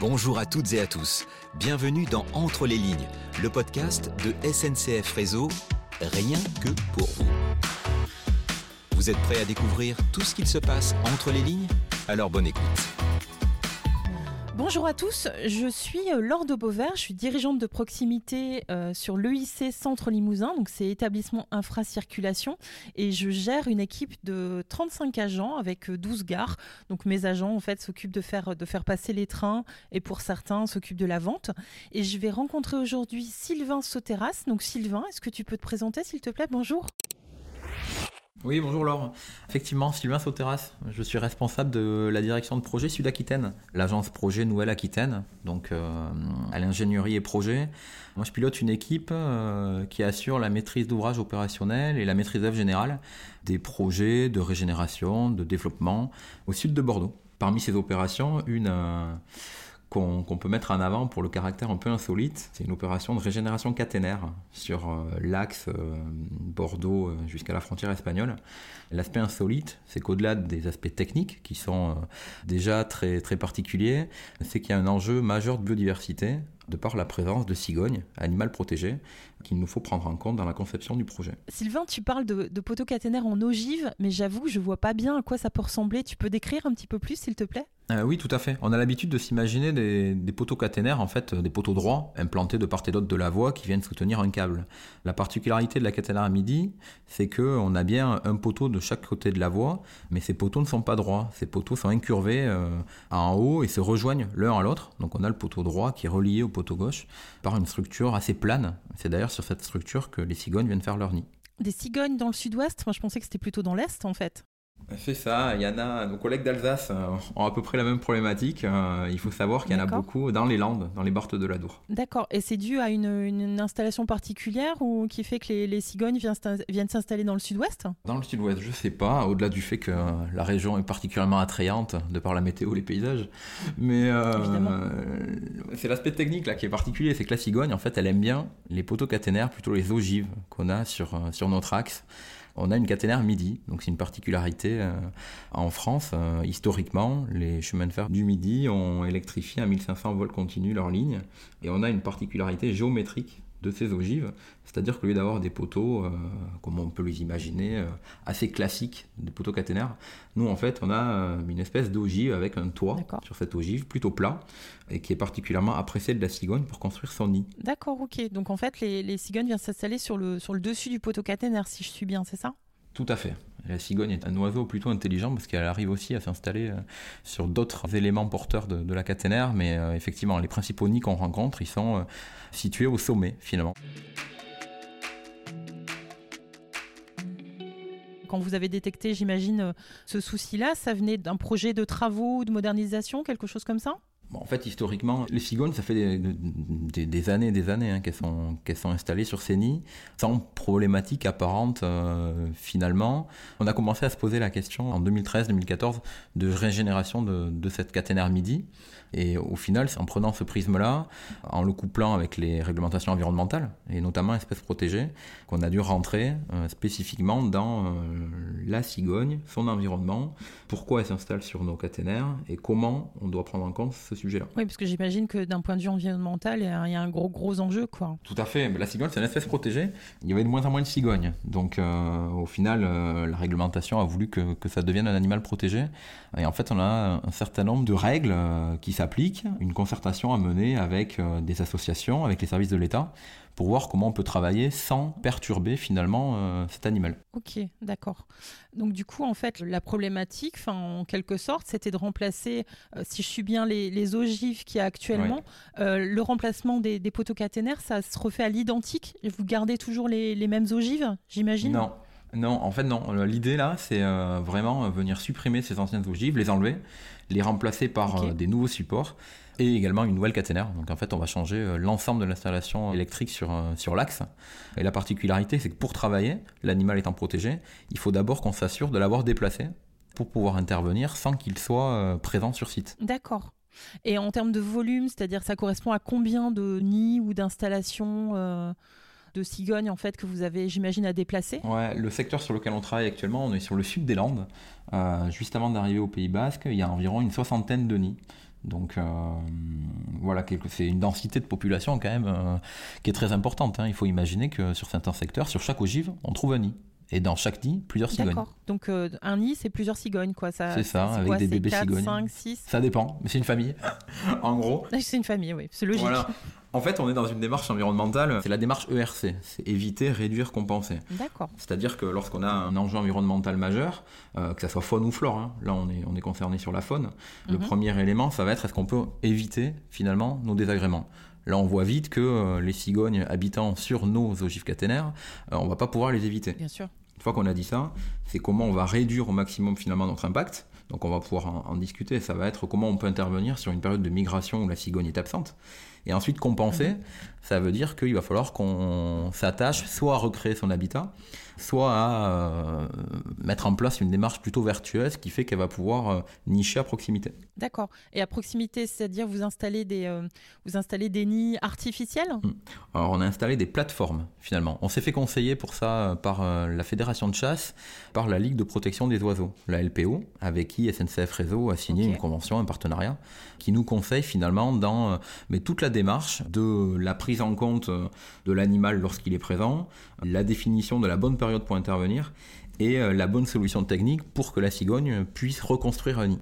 Bonjour à toutes et à tous. Bienvenue dans Entre les lignes, le podcast de SNCF Réseau, rien que pour vous. Vous êtes prêts à découvrir tout ce qu'il se passe entre les lignes? Alors bonne écoute. Bonjour à tous, je suis euh, Laure de Beauvert, je suis dirigeante de proximité euh, sur l'EIC Centre Limousin, donc c'est établissement infracirculation, et je gère une équipe de 35 agents avec 12 euh, gares. Donc mes agents en fait s'occupent de faire, de faire passer les trains et pour certains s'occupent de la vente. Et je vais rencontrer aujourd'hui Sylvain Sauteras. Donc Sylvain, est-ce que tu peux te présenter s'il te plaît? Bonjour. Oui, bonjour Laure. Effectivement, Sylvain Sauteras, je suis responsable de la direction de projet Sud-Aquitaine, l'agence projet Nouvelle-Aquitaine, donc euh, à l'ingénierie et projet. Moi, je pilote une équipe euh, qui assure la maîtrise d'ouvrage opérationnel et la maîtrise d'œuvre générale des projets de régénération, de développement au sud de Bordeaux. Parmi ces opérations, une... Euh, qu'on peut mettre en avant pour le caractère un peu insolite. C'est une opération de régénération caténaire sur euh, l'axe euh, Bordeaux euh, jusqu'à la frontière espagnole. L'aspect insolite, c'est qu'au-delà des aspects techniques qui sont déjà très, très particuliers, c'est qu'il y a un enjeu majeur de biodiversité de par la présence de cigognes, animal protégé, qu'il nous faut prendre en compte dans la conception du projet. Sylvain, tu parles de, de poteaux caténaires en ogive, mais j'avoue que je vois pas bien à quoi ça peut ressembler. Tu peux décrire un petit peu plus, s'il te plaît? Euh, oui, tout à fait. On a l'habitude de s'imaginer des, des, poteaux caténaires, en fait, des poteaux droits, implantés de part et d'autre de la voie, qui viennent soutenir un câble. La particularité de la caténaire à midi, c'est que on a bien un poteau de chaque côté de la voie, mais ces poteaux ne sont pas droits. Ces poteaux sont incurvés euh, en haut et se rejoignent l'un à l'autre. Donc on a le poteau droit qui est relié au poteau gauche par une structure assez plane. C'est d'ailleurs sur cette structure que les cigognes viennent faire leur nid. Des cigognes dans le sud-ouest Moi je pensais que c'était plutôt dans l'est en fait. C'est ça, il y en a, nos collègues d'Alsace euh, ont à peu près la même problématique. Euh, il faut savoir qu'il y en a beaucoup dans les Landes, dans les Barthes de l'Adour. D'accord, et c'est dû à une, installation particulière ou qui fait que les, cigognes viennent s'installer dans le sud-ouest? Dans le sud-ouest, je sais pas, au-delà du fait que la région est particulièrement attrayante de par la météo, les paysages. Mais euh, c'est l'aspect technique là qui est particulier, c'est que la cigogne, en fait, elle aime bien les poteaux caténaires, plutôt les ogives qu'on a sur, sur notre axe on a une caténaire midi. Donc c'est une particularité euh, en France. Euh, historiquement, les chemins de fer du midi ont électrifié à 1500 volts continus leur ligne. Et on a une particularité géométrique de ces ogives, c'est-à-dire qu'au lieu d'avoir des poteaux, euh, comme on peut les imaginer, euh, assez classiques, des poteaux caténaires, nous en fait on a euh, une espèce d'ogive avec un toit sur cette ogive plutôt plat et qui est particulièrement apprécié de la cigogne pour construire son nid. D'accord, ok. Donc en fait les, les cigognes viennent s'installer sur le, sur le dessus du poteau caténaire, si je suis bien, c'est ça? Tout à fait. La cigogne est un oiseau plutôt intelligent parce qu'elle arrive aussi à s'installer euh, sur d'autres éléments porteurs de, la caténaire, mais euh, effectivement, les principaux nids qu'on rencontre, ils sont euh, situés au sommet finalement. Quand vous avez détecté, j'imagine, ce souci-là, ça venait d'un projet de travaux, de modernisation, quelque chose comme ça? En fait, historiquement, les cigognes, ça fait des, années et des années hein, qu'elles sont, installées sur ces nids, sans problématique apparente euh, finalement. On a commencé à se poser la question en 2013-2014 de régénération de, cette caténaire midi. Et au final, c'est en prenant ce prisme-là, en le couplant avec les réglementations environnementales, et notamment espèces protégées, qu'on a dû rentrer euh, spécifiquement dans euh, la cigogne, son environnement, pourquoi elle s'installe sur nos caténaires, et comment on doit prendre en compte ce sujet-là. Oui, parce que j'imagine que d'un point de vue environnemental, il y a un gros gros enjeu, quoi. Tout à fait. La cigogne, c'est une espèce protégée. Il y avait de moins en moins de cigognes. Donc, euh, au final, la réglementation a voulu que, que ça devienne un animal protégé. Et en fait, on a un certain nombre de règles qui applique, une concertation à mener avec euh, des associations, avec les services de l'État, pour voir comment on peut travailler sans perturber finalement euh, cet animal. Ok, d'accord. Donc du coup, en fait, la problématique, en quelque sorte, c'était de remplacer, euh, si je suis bien les, ogives qu'il y a actuellement, le remplacement des, poteaux caténaires, ça se refait à l'identique. Vous gardez toujours les, les mêmes ogives, j'imagine? Non, non, en fait non. L'idée là, c'est euh, vraiment euh, venir supprimer ces anciennes ogives, les enlever, les remplacer par euh, des nouveaux supports et également une nouvelle caténaire. Donc en fait, on va changer l'ensemble de l'installation électrique sur sur l'axe. Et la particularité, c'est que pour travailler, l'animal étant protégé, il faut d'abord qu'on s'assure de l'avoir déplacé pour pouvoir intervenir sans qu'il soit présent sur site. D'accord. Et en termes de volume, c'est-à-dire ça correspond à combien de nids ou d'installations de cigognes en fait que vous avez, j'imagine, à déplacer? Ouais, le secteur sur lequel on travaille actuellement, on est sur le sud des Landes, euh, juste avant d'arriver au Pays Basque, il y a environ une soixantaine de nids. Donc voilà, c'est une densité de population quand même qui est très importante. Hein. Il faut imaginer que sur certains secteurs, sur chaque ogive, on trouve un nid. Et dans chaque nid, plusieurs cigognes. D'accord. Donc un nid, c'est plusieurs cigognes, quoi. C'est ça, avec des bébés 4, cigognes. 5, 6 Ça dépend, mais c'est une famille, en gros. C'est une famille, oui, c'est logique. Voilà. En fait, on est dans une démarche environnementale, c'est la démarche ERC, c'est éviter, réduire, compenser. D'accord. C'est-à-dire que lorsqu'on a un enjeu environnemental majeur, euh, que ce soit faune ou flore, hein, là on est, on est concerné sur la faune, le mhm. premier élément, ça va être est-ce qu'on peut éviter finalement nos désagréments? Là, on voit vite que euh, les cigognes habitant sur nos ogives caténaires, euh, on va pas pouvoir les éviter. Bien sûr. Une fois qu'on a dit ça, c'est comment on va réduire au maximum finalement notre impact. Donc on va pouvoir en, en discuter. Ça va être comment on peut intervenir sur une période de migration où la cigogne est absente. Et ensuite, compenser, mhm. ça veut dire qu'il va falloir qu'on s'attache soit à recréer son habitat, soit à euh, mettre en place une démarche plutôt vertueuse qui fait qu'elle va pouvoir euh, nicher à proximité. D'accord. Et à proximité, c'est-à-dire vous installez des, euh, vous installez des nids artificiels? Hmm. Alors on a installé des plateformes finalement. On s'est fait conseiller pour ça par la Fédération de chasse, par la Ligue de protection des oiseaux, la LPO, avec qui SNCF Réseau a signé une convention, un partenariat, qui nous conseille finalement dans mais toute la démarche de la prise en compte de l'animal lorsqu'il est présent, la définition de la bonne période pour intervenir et euh, la bonne solution technique pour que la cigogne puisse reconstruire un nid.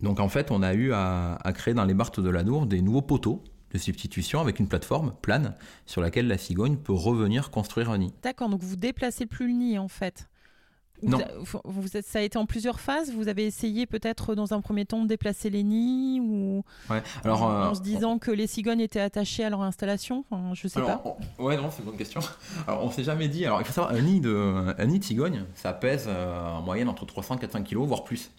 Donc en fait, on a eu à, créer dans les barthes de la des nouveaux poteaux de substitution avec une plateforme plane sur laquelle la cigogne peut revenir construire un nid. D'accord, donc vous déplacez plus le nid en fait non. Vous, ça a été en plusieurs phases. Vous avez essayé peut-être dans un premier temps de déplacer les nids ou Alors, en, euh, se disant que les cigognes étaient attachées à leur installation. Enfin, je sais pas. ouais, non, c'est une bonne question. Alors, on s'est jamais dit. Alors, il faut savoir un nid de un nid de cigogne, ça pèse euh, en moyenne entre 300 et 400 kg, voire plus.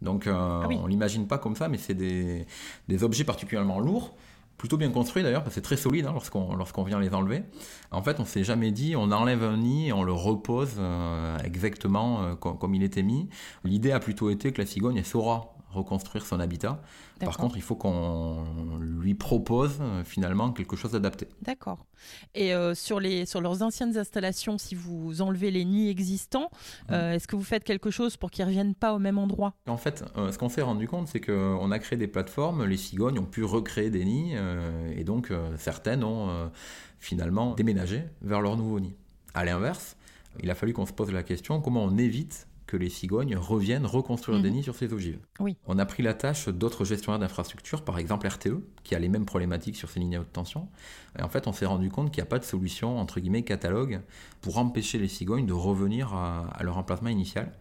Donc, euh, ah on l'imagine pas comme ça, mais c'est des, des objets particulièrement lourds plutôt bien construit d'ailleurs, parce que c'est très solide hein, lorsqu'on lorsqu'on vient les enlever. En fait, on s'est jamais dit, on enlève un nid on le repose euh, exactement euh, comme, il était mis. L'idée a plutôt été que la cigogne elle saura reconstruire son habitat. Par contre, il faut qu'on lui propose euh, finalement quelque chose d'adapté. D'accord. Et euh, sur, les, sur leurs anciennes installations, si vous enlevez les nids existants, mmh. euh, est-ce que vous faites quelque chose pour qu'ils ne reviennent pas au même endroit? En fait, ce qu'on s'est rendu compte, c'est qu'on a créé des plateformes, les cigognes ont pu recréer des nids, et donc certaines ont finalement déménagé vers leur nouveau nid. À l'inverse, il a fallu qu'on se pose la question comment on évite que les cigognes reviennent reconstruire des mhm. nids sur ces ogives. Oui. On a pris la tâche d'autres gestionnaires d'infrastructures, par exemple RTE, qui a les mêmes problématiques sur ces lignes à haute tension. Et en fait, on s'est rendu compte qu'il n'y a pas de solution, entre guillemets, catalogue, pour empêcher les cigognes de revenir à, leur emplacement initial.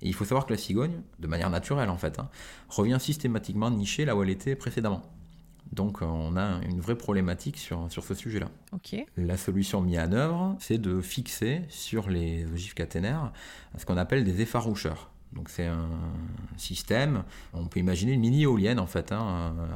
Et il faut savoir que la cigogne, de manière naturelle en fait, hein, revient systématiquement nicher là où elle était précédemment. Donc euh, on a une vraie problématique sur, sur ce sujet-là. La solution mise en œuvre, c'est de fixer sur les ogives caténaires ce qu'on appelle des effaroucheurs. Donc c'est un système, on peut imaginer une mini-éolienne en fait, hein, euh,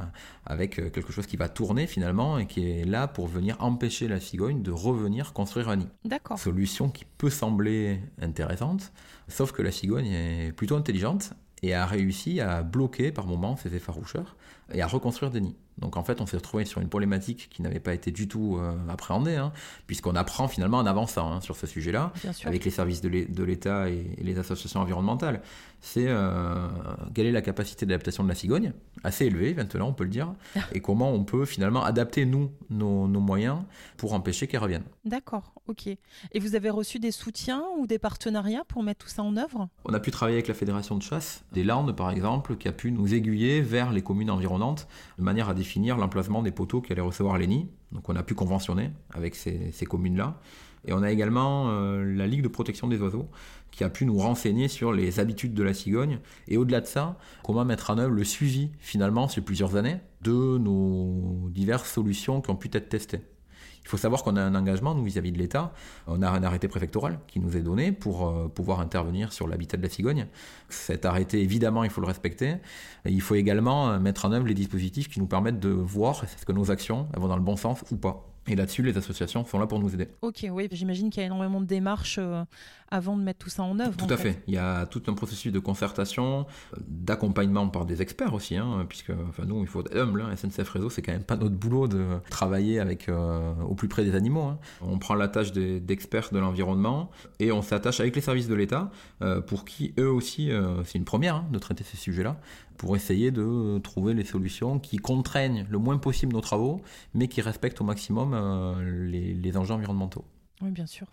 avec quelque chose qui va tourner finalement et qui est là pour venir empêcher la cigogne de revenir construire un nid. D'accord. Solution qui peut sembler intéressante, sauf que la cigogne est plutôt intelligente et a réussi à bloquer par moments ces effaroucheurs et à reconstruire des nids. Donc en fait, on s'est retrouvé sur une problématique qui n'avait pas été du tout euh, appréhendée, hein, puisqu'on apprend finalement en avançant hein, sur ce sujet-là, avec les services de l'État et, les associations environnementales. C'est euh, quelle est la capacité d'adaptation de la cigogne, assez élevée maintenant, on peut le dire, et comment on peut finalement adapter, nous, nos, nos moyens pour empêcher qu'elle revienne? D'accord, ok. Et vous avez reçu des soutiens ou des partenariats pour mettre tout ça en œuvre? On a pu travailler avec la Fédération de chasse des Landes, par exemple, qui a pu nous aiguiller vers les communes environnantes de manière à définir l'emplacement des poteaux qui allaient recevoir les nids. Donc on a pu conventionner avec ces, communes-là. Et on a également euh, la Ligue de protection des oiseaux qui a pu nous renseigner sur les habitudes de la cigogne et au-delà de ça, comment mettre en œuvre le suivi finalement sur plusieurs années de nos diverses solutions qui ont pu être testées. Il faut savoir qu'on a un engagement, nous, vis-à-vis de l'État. On a un arrêté préfectoral qui nous est donné pour euh, pouvoir intervenir sur l'habitat de la cigogne. Cet arrêté, évidemment, il faut le respecter. il faut également euh, mettre en œuvre les dispositifs qui nous permettent de voir est-ce que nos actions vont dans le bon sens ou pas. Et là-dessus, les associations sont là pour nous aider. Ok, oui, j'imagine qu'il y a énormément de démarches euh, avant de mettre tout ça en œuvre. Tout à fait. Il y a tout un processus de concertation, euh, d'accompagnement par des experts aussi, hein, puisque enfin, nous, il faut être humble. Hein, SNCF Réseau, c'est quand même pas notre boulot de travailler avec, euh, au plus près des animaux. Hein. On prend la tâche d'experts de l'environnement et on s'attache avec les services de l'État pour qui, eux aussi, c'est une première de traiter ces sujets-là, pour essayer de trouver les solutions qui contraignent le moins possible nos travaux, mais qui respectent au maximum les, les enjeux environnementaux. Oui, bien sûr.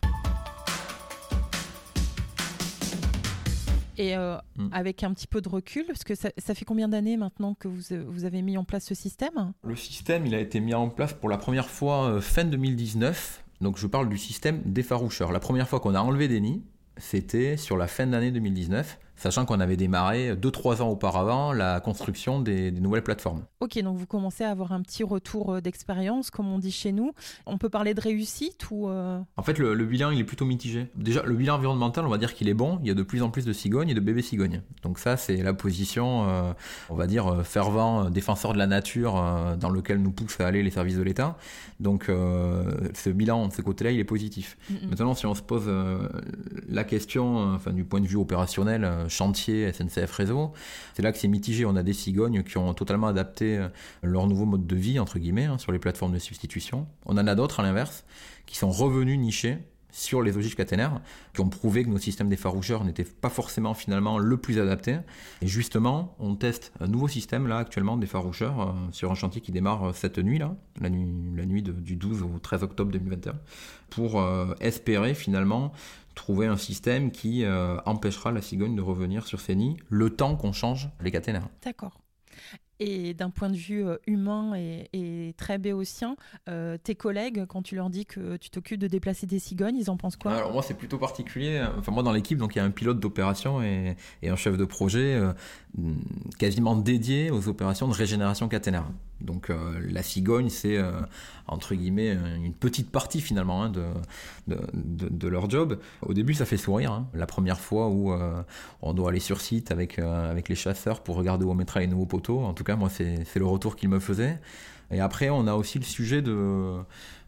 Et euh, mm. avec un petit peu de recul, parce que ça, fait combien d'années maintenant que vous, vous, avez mis en place ce système? Le système, il a été mis en place pour la première fois euh, fin 2019. Donc je parle du système d'effaroucheur. La première fois qu'on a enlevé des nids, c'était sur la fin d'année 2019 sachant qu'on avait démarré 2-3 ans auparavant la construction des, nouvelles plateformes. Ok, donc vous commencez à avoir un petit retour euh, d'expérience, comme on dit chez nous. On peut parler de réussite ou euh, En fait, le, bilan, il est plutôt mitigé. Déjà, le bilan environnemental, on va dire qu'il est bon. Il y a de plus en plus de cigognes et de bébés cigognes. Donc ça, c'est la position, euh, on va dire, fervent défenseur de la nature dans lequel nous poussent à aller les services de l'État. Donc ce bilan, de ce côté-là, il est positif. Maintenant, si on se pose la question, enfin, du point de vue opérationnel, chantier SNCF Réseau. C'est là que c'est mitigé. On a des cigognes qui ont totalement adapté euh, leur nouveau mode de vie, entre guillemets, hein, sur les plateformes de substitution. On en a d'autres, à l'inverse, qui sont revenus nichés sur les ogives caténaires, qui ont prouvé que nos systèmes d'effaroucheurs n'étaient pas forcément finalement le plus adapté. Et justement, on teste un nouveau système là actuellement d'effaroucheurs euh, sur un chantier qui démarre euh, cette nuit là, la nuit, du 12 au 13 octobre 2021, pour espérer finalement trouver un système qui euh, empêchera la cigogne de revenir sur ses nids le temps qu'on change les caténaires. D'accord. Et d'un point de vue euh, humain et, très béotien, euh, tes collègues, quand tu leur dis que tu t'occupes de déplacer des cigognes, ils en pensent quoi? Alors moi, c'est plutôt particulier. Enfin, moi, dans l'équipe, donc il y a un pilote d'opération et, un chef de projet quasiment dédié aux opérations de régénération caténaire. Donc la cigogne, c'est entre guillemets une petite partie finalement hein, de, de, leur job. Au début, ça fait sourire. Hein. La première fois où on doit aller sur site avec, avec les chasseurs pour regarder où on mettra les nouveaux poteaux. En tout cas, moi, c'est le retour qu'il me faisait. Et après, on a aussi le sujet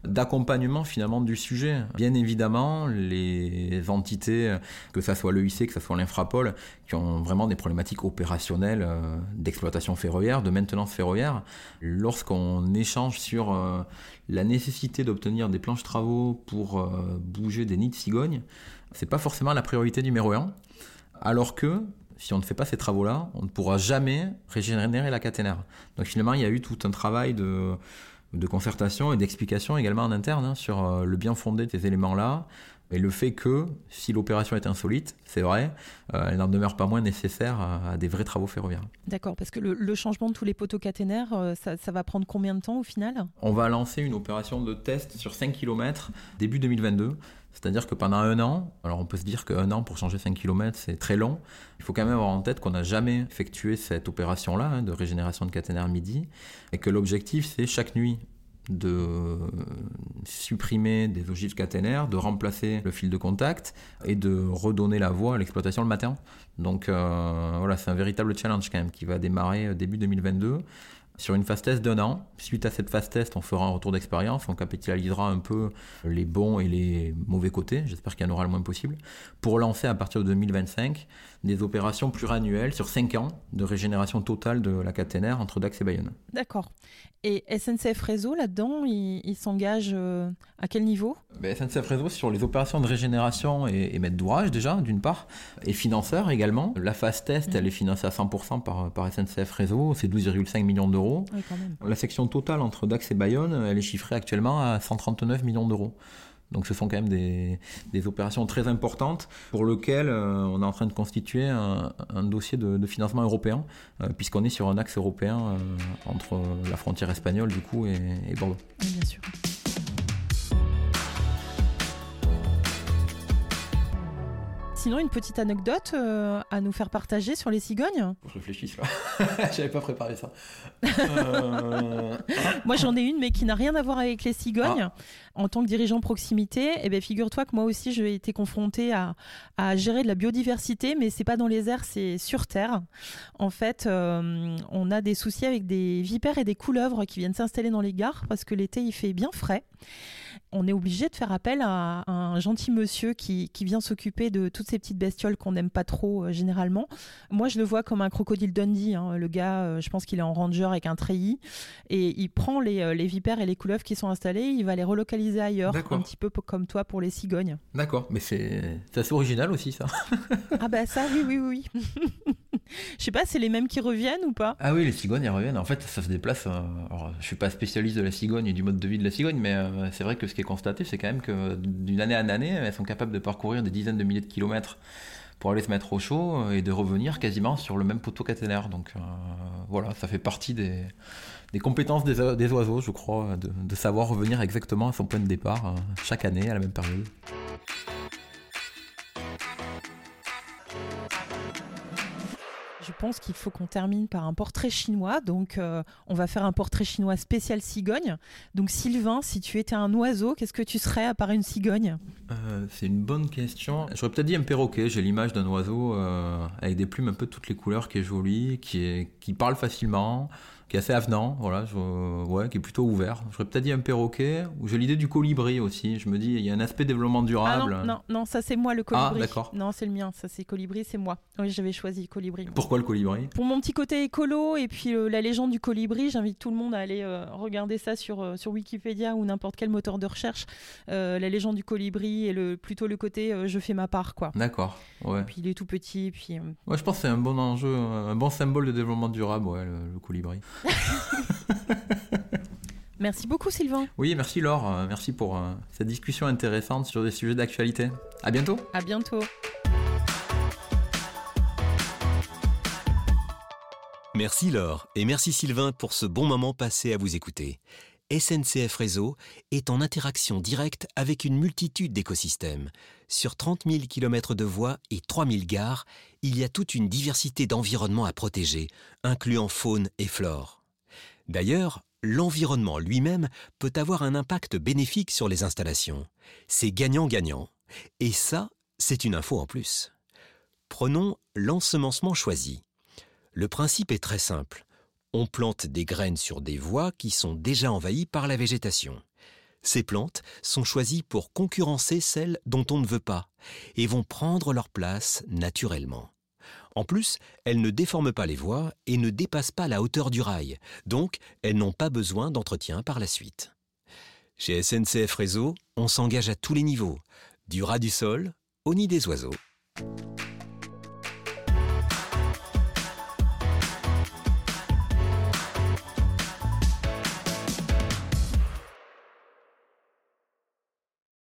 d'accompagnement finalement du sujet. Bien évidemment, les entités, que ce soit l'EIC, que ce soit l'Infrapol, qui ont vraiment des problématiques opérationnelles euh, d'exploitation ferroviaire, de maintenance ferroviaire, lorsqu'on échange sur euh, la nécessité d'obtenir des planches travaux pour euh, bouger des nids de cigognes, c'est pas forcément la priorité numéro un. Alors que si on ne fait pas ces travaux-là, on ne pourra jamais régénérer la caténaire. Donc finalement, il y a eu tout un travail de, concertation et d'explication également en interne hein, sur euh, le bien fondé de ces éléments-là, et le fait que, si l'opération est insolite, c'est vrai, euh, elle n'en demeure pas moins nécessaire à, des vrais travaux ferroviaires. D'accord, parce que le, changement de tous les poteaux caténaires, euh, ça, ça, va prendre combien de temps au final? On va lancer une opération de test sur 5 km début 2022. C'est-à-dire que pendant un an, alors on peut se dire qu'un an pour changer 5 km, c'est très long. Il faut quand même avoir en tête qu'on n'a jamais effectué cette opération-là hein, de régénération de caténaire midi et que l'objectif, c'est chaque nuit de supprimer des ogives caténaires, de remplacer le fil de contact et de redonner la voie à l'exploitation le matin. Donc euh, voilà, c'est un véritable challenge quand même qui va démarrer début 2022 sur une phase test d'un an. Suite à cette phase test, on fera un retour d'expérience, on capitalisera un peu les bons et les mauvais côtés, j'espère qu'il y en aura le moins possible, pour lancer à partir de 2025 des opérations pluriannuelles sur 5 ans de régénération totale de la caténaire entre Dax et Bayonne. D'accord. Et SNCF Réseau, là-dedans, il, s'engage euh, à quel niveau? Ben, SNCF Réseau, sur les opérations de régénération et, maître d'ouvrage, déjà, d'une part, et financeur également. La phase test, mmh. elle est financée à 100% par, par SNCF Réseau, c'est 12,5 millions d'euros. La section totale entre Dax et Bayonne, elle est chiffrée actuellement à 139 millions d'euros. Donc ce sont quand même des, opérations très importantes pour lesquelles euh, on est en train de constituer un, dossier de, financement européen, euh, puisqu'on est sur un axe européen euh, entre la frontière espagnole du coup et, et Bordeaux. bien sûr. Sinon une petite anecdote euh, à nous faire partager sur les cigognes Je réfléchisse là. J'avais pas préparé ça. Euh, moi j'en ai une, mais qui n'a rien à voir avec les cigognes. Ah. En tant que dirigeant proximité, eh ben, figure-toi que moi aussi j'ai été confrontée à, à, gérer de la biodiversité, mais c'est pas dans les airs, c'est sur terre. En fait, euh, on a des soucis avec des vipères et des couleuvres qui viennent s'installer dans les gares parce que l'été il fait bien frais on est obligé de faire appel à, un gentil monsieur qui, vient s'occuper de toutes ces petites bestioles qu'on n'aime pas trop euh, généralement. Moi, je le vois comme un crocodile Dundee. Hein. Le gars, euh, je pense qu'il est en ranger avec un treillis et il prend euh, les, vipères et les couleuvres qui sont installés, il va les relocaliser ailleurs, un petit peu comme toi pour les cigognes. D'accord, mais c'est assez original aussi ça. ah bah ça, oui, oui, oui. Je sais pas, c'est les mêmes qui reviennent ou pas? Ah oui, les cigognes, elles reviennent. En fait, ça se déplace. euh, alors, je suis pas spécialiste de la cigogne et du mode de vie de la cigogne, mais euh, c'est vrai que ce qui est constaté, c'est quand même que d'une année en année, elles sont capables de parcourir des dizaines de milliers de kilomètres pour aller se mettre au chaud et de revenir quasiment sur le même poteau caténaire. Donc euh, voilà, ça fait partie des, compétences des, oiseaux, je crois, de, savoir revenir exactement à son point de départ chaque année à la même période. Je pense qu'il faut qu'on termine par un portrait chinois. Donc, euh, on va faire un portrait chinois spécial cigogne. Donc, Sylvain, si tu étais un oiseau, qu'est-ce que tu serais à part une cigogne? Euh, c'est une bonne question. J'aurais peut-être dit un perroquet. J'ai l'image d'un oiseau euh, avec des plumes un peu de toutes les couleurs, qui est joli, qui, est, qui parle facilement, qui est assez avenant, voilà, je- ouais, qui est plutôt ouvert. J'aurais peut-être dit un perroquet, ou j'ai l'idée du colibri aussi. Je me dis, il y a un aspect développement Ah durable. non, non, non, ça c'est moi le colibri. Ah, d'accord. Non, c'est le mien. Ça c'est colibri, c'est moi. Oui, j'avais choisi colibri. Pourquoi le colibri? Pour mon petit côté écolo et puis euh, la légende du colibri, j'invite tout le monde à aller euh, regarder ça sur, euh, sur Wikipédia ou n'importe quel moteur de recherche. La légende du colibri et le, plutôt le côté je fais ma part, quoi. D'accord, ouais. Puis il est tout petit, puis Ouais, je pense que c'est un bon enjeu, un bon symbole de développement durable, ouais, le, le colibri. merci beaucoup Sylvain. Oui, merci Laure, euh, merci pour euh, cette discussion intéressante sur des sujets d'actualité. À bientôt À bientôt. Merci Laure et merci Sylvain pour ce bon moment passé à vous écouter. SNCF Réseau est en interaction directe avec une multitude d'écosystèmes. Sur 30 000 km de voies et 3 000 gares, il y a toute une diversité d'environnements à protéger, incluant faune et flore. D'ailleurs, l'environnement lui-même peut avoir un impact bénéfique sur les installations. C'est gagnant-gagnant. Et ça, c'est une info en plus. Prenons l'ensemencement choisi. Le principe est très simple. On plante des graines sur des voies qui sont déjà envahies par la végétation. Ces plantes sont choisies pour concurrencer celles dont on ne veut pas et vont prendre leur place naturellement. En plus, elles ne déforment pas les voies et ne dépassent pas la hauteur du rail, donc elles n'ont pas besoin d'entretien par la suite. Chez SNCF Réseau, on s'engage à tous les niveaux, du ras du sol au nid des oiseaux.